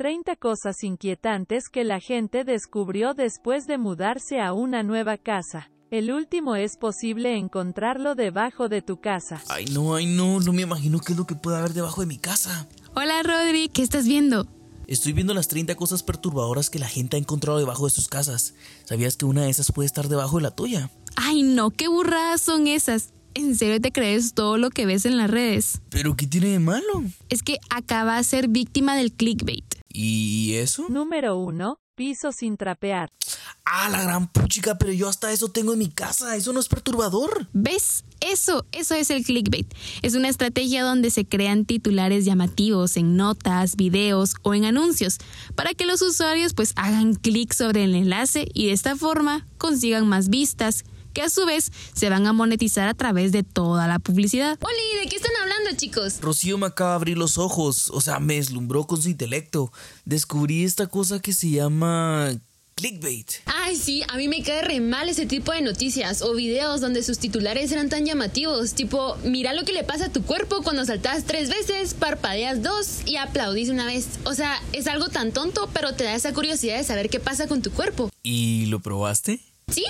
30 cosas inquietantes que la gente descubrió después de mudarse a una nueva casa. El último es posible encontrarlo debajo de tu casa. Ay, no, ay, no, no me imagino qué es lo que puede haber debajo de mi casa. Hola Rodri, ¿qué estás viendo? Estoy viendo las 30 cosas perturbadoras que la gente ha encontrado debajo de sus casas. ¿Sabías que una de esas puede estar debajo de la tuya? Ay, no, qué burradas son esas. ¿En serio te crees todo lo que ves en las redes? ¿Pero qué tiene de malo? Es que acaba de ser víctima del clickbait. ¿Y eso? Número 1. Piso sin trapear. Ah, la gran puchica, pero yo hasta eso tengo en mi casa. Eso no es perturbador. ¿Ves? Eso, eso es el clickbait. Es una estrategia donde se crean titulares llamativos en notas, videos o en anuncios para que los usuarios pues hagan clic sobre el enlace y de esta forma consigan más vistas, que a su vez se van a monetizar a través de toda la publicidad. Oli, ¿de qué están hablando, chicos? Rocío me acaba de abrir los ojos, o sea, me deslumbró con su intelecto. Descubrí esta cosa que se llama clickbait. Ay, sí, a mí me cae re mal ese tipo de noticias o videos donde sus titulares eran tan llamativos, tipo, mira lo que le pasa a tu cuerpo cuando saltas tres veces, parpadeas dos y aplaudís una vez. O sea, es algo tan tonto, pero te da esa curiosidad de saber qué pasa con tu cuerpo. ¿Y lo probaste? ¿Sí?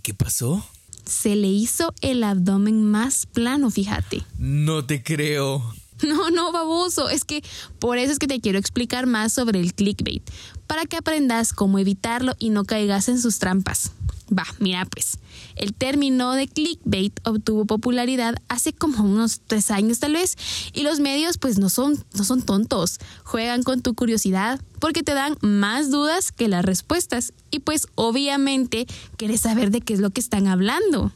¿Y qué pasó? Se le hizo el abdomen más plano, fíjate. No te creo. No, no, baboso. Es que por eso es que te quiero explicar más sobre el clickbait, para que aprendas cómo evitarlo y no caigas en sus trampas. Va, mira pues, el término de clickbait obtuvo popularidad hace como unos tres años tal vez y los medios pues no son, no son tontos, juegan con tu curiosidad porque te dan más dudas que las respuestas y pues obviamente quieres saber de qué es lo que están hablando.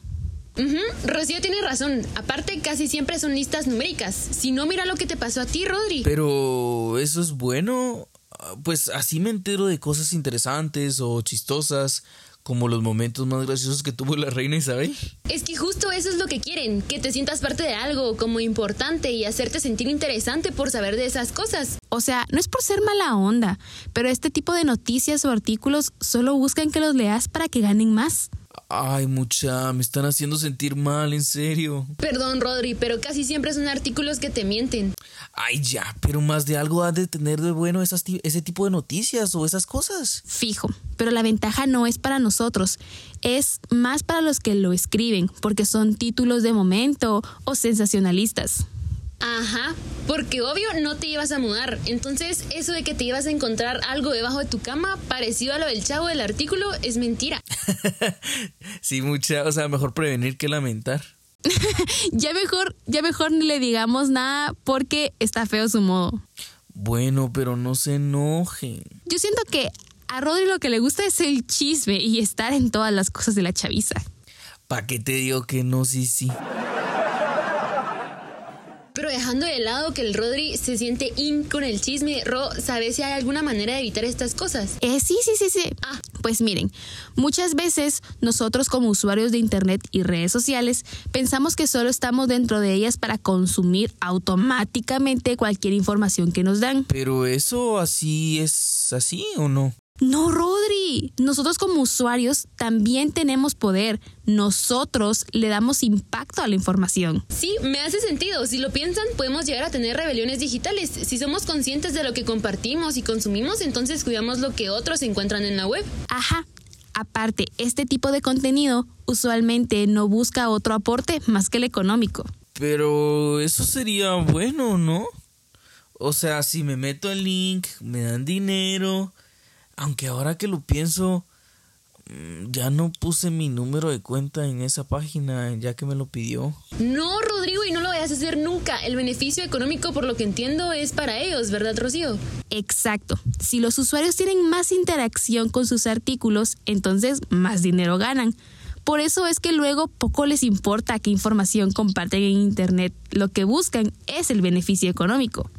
Ujú, Rocío tiene razón. Aparte, casi siempre son listas numéricas. Si no, mira lo que te pasó a ti, Rodri. Pero eso es bueno. Ah, Pues así me entero de cosas interesantes o chistosas, como los momentos más graciosos que tuvo la reina Isabel. Es que justo eso es lo que quieren, que te sientas parte de algo como importante y hacerte sentir interesante por saber de esas cosas. O sea, no es por ser mala onda, pero este tipo de noticias o artículos solo buscan que los leas para que ganen más. Ay, mucha, me están haciendo sentir mal, en serio. Perdón, Rodri, pero casi siempre son artículos que te mienten. Ay, ya, pero más de algo ha de tener de bueno esas ese tipo de noticias o esas cosas. Fijo, pero la ventaja no es para nosotros, es más para los que lo escriben, porque son títulos de momento o sensacionalistas. Ajá, porque obvio no te ibas a mudar. Entonces, eso de que te ibas a encontrar algo debajo de tu cama parecido a lo del chavo del artículo es mentira. sí, mucha, o sea, mejor prevenir que lamentar. Ya mejor, ya mejor ni le digamos nada porque está feo su modo. Bueno, pero no se enojen. Yo siento que a Rodri lo que le gusta es el chisme y estar en todas las cosas de la chaviza. ¿Pa' qué te digo que no? Sí, sí. Pero dejando de lado que el Rodri se siente in con el chisme, Ro, ¿sabes si hay alguna manera de evitar estas cosas? Eh, sí, sí, sí, sí. Ah. Pues miren, muchas veces nosotros como usuarios de Internet y redes sociales pensamos que solo estamos dentro de ellas para consumir automáticamente cualquier información que nos dan. Pero eso así es así o no? No, Rodri. Nosotros como usuarios también tenemos poder. Nosotros le damos impacto a la información. Sí, me hace sentido. Si lo piensan, podemos llegar a tener rebeliones digitales. Si somos conscientes de lo que compartimos y consumimos, entonces cuidamos lo que otros encuentran en la web. Ajá. Aparte, este tipo de contenido usualmente no busca otro aporte más que el económico. Pero eso sería bueno, ¿no? O sea, si me meto el link, me dan dinero. Aunque ahora que lo pienso, mm, ya no puse mi número de cuenta en esa página, ya que me lo pidió. No, Rodrigo, y no lo vayas a hacer nunca. El beneficio económico, por lo que entiendo, es para ellos, ¿verdad, Rocío? Exacto. Si los usuarios tienen más interacción con sus artículos, entonces más dinero ganan. Por eso es que luego poco les importa qué información comparten en Internet. Lo que buscan es el beneficio económico.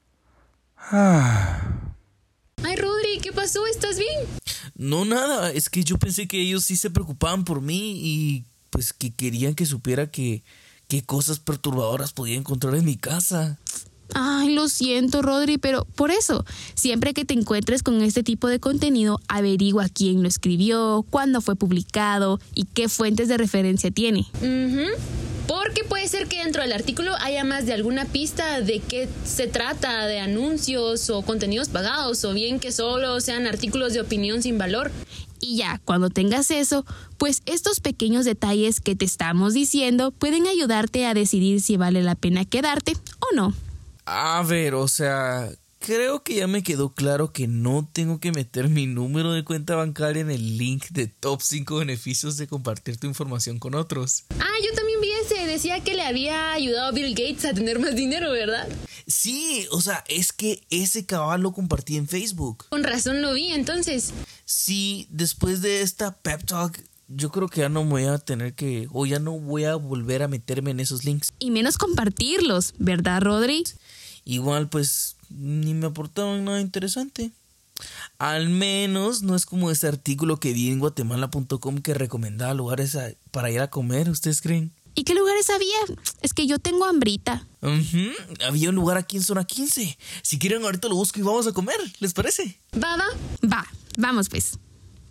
Ay, Rodri, ¿qué pasó? ¿Estás bien? No, nada, es que yo pensé que ellos sí se preocupaban por mí y pues que querían que supiera que qué cosas perturbadoras podía encontrar en mi casa. Ay, lo siento, Rodri, pero por eso, siempre que te encuentres con este tipo de contenido, averigua quién lo escribió, cuándo fue publicado y qué fuentes de referencia tiene. Ujú. Porque puede ser que dentro del artículo haya más de alguna pista de qué se trata, de anuncios o contenidos pagados, o bien que solo sean artículos de opinión sin valor. Y ya, cuando tengas eso, pues estos pequeños detalles que te estamos diciendo pueden ayudarte a decidir si vale la pena quedarte o no. A ver, o sea, creo que ya me quedó claro que no tengo que meter mi número de cuenta bancaria en el link de top 5 beneficios de compartir tu información con otros. Ah, yo también. Decía que le había ayudado a Bill Gates a tener más dinero, ¿verdad? Sí, o sea, es que ese cabal lo compartí en Facebook. Con razón lo vi, entonces. Sí, después de esta pep talk, yo creo que ya no me voy a tener que, o ya no voy a volver a meterme en esos links. Y menos compartirlos, ¿verdad, Rodri? Igual, pues, ni me aportaban nada interesante. Al menos no es como ese artículo que vi en guatemala.com que recomendaba lugares a- para ir a comer, ¿ustedes creen? ¿Y qué lugares había? Es que yo tengo hambrita. Ujú, Había un lugar aquí en zona 15. Si quieren ahorita lo busco y vamos a comer, ¿les parece? Va, va. Va, vamos pues.